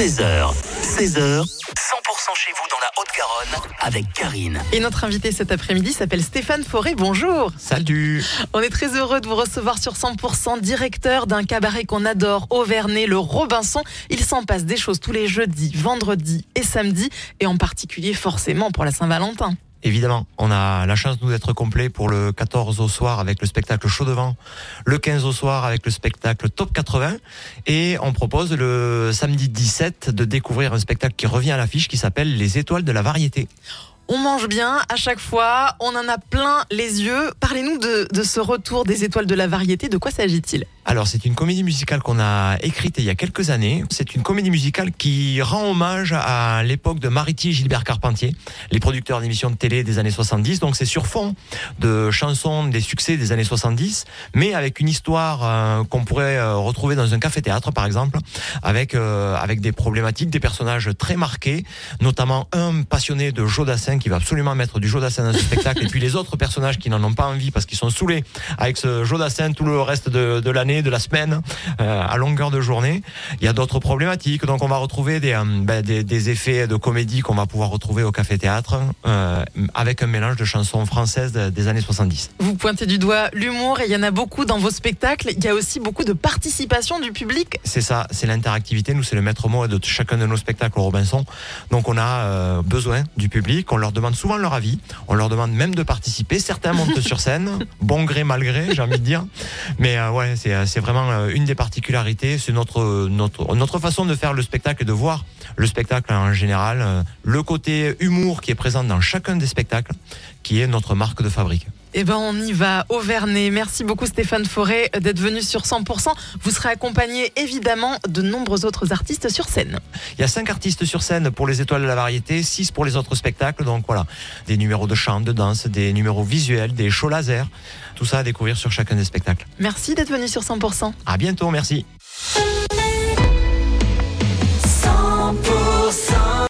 13h, 16h, 100% chez vous dans la Haute-Garonne avec Karine. Et notre invité cet après-midi s'appelle Stéphane Forêt. Bonjour. Salut On est très heureux de vous recevoir sur 100%, directeur d'un cabaret qu'on adore, Auvernay, le Robinson. Il s'en passe des choses tous les jeudis, vendredis et samedis, et en particulier forcément pour la Saint-Valentin. Évidemment, on a la chance nous d'être complet pour le 14 au soir avec le spectacle Chaud devant, le 15 au soir avec le spectacle Top 80 et on propose le samedi 17 de découvrir un spectacle qui revient à l'affiche qui s'appelle Les étoiles de la variété. On mange bien à chaque fois, on en a plein les yeux. Parlez-nous de, de ce retour des étoiles de la variété, de quoi s'agit-il? Alors c'est une comédie musicale qu'on a écrite il y a quelques années. C'est une comédie musicale qui rend hommage à l'époque de Mariti et Gilbert Carpentier, les producteurs d'émissions de télé des années 70. Donc c'est sur fond de chansons des succès des années 70, mais avec une histoire euh, qu'on pourrait euh, retrouver dans un café-théâtre par exemple, avec, euh, avec des problématiques, des personnages très marqués, notamment un passionné de Jodassin qui va absolument mettre du Jodassin dans ce spectacle, et puis les autres personnages qui n'en ont pas envie parce qu'ils sont saoulés avec ce Jodassin tout le reste de, de l'année, de la semaine, euh, à longueur de journée. Il y a d'autres problématiques, donc on va retrouver des, euh, ben, des, des, effets de comédie qu'on va pouvoir retrouver au café-théâtre, euh, avec un mélange de chansons françaises des années 70. Vous pointez du doigt l'humour et il y en a beaucoup dans vos spectacles. Il y a aussi beaucoup de participation du public. C'est ça, c'est l'interactivité. Nous, c'est le maître mot de chacun de nos spectacles au Robinson. Donc, on a besoin du public. On leur demande souvent leur avis. On leur demande même de participer. Certains montent sur scène, bon gré, mal gré, j'ai envie de dire. Mais euh, ouais, c'est, c'est vraiment euh, une des particularités. C'est notre façon de faire le spectacle et de voir le spectacle en général. Euh, le côté humour qui est présent dans chacun des spectacles, qui est notre marque de fabrique. Eh ben, on y va, Auvernay. Merci beaucoup, Stéphane Forêt, d'être venu sur 100%. Vous serez accompagné, évidemment, de nombreux autres artistes sur scène. Il y a cinq artistes sur scène pour les étoiles de la variété, six pour les autres spectacles. Donc voilà, des numéros de chant, de danse, des numéros visuels, des shows laser. Tout ça à découvrir sur chacun des spectacles. Merci d'être venu sur 100%. À bientôt, merci.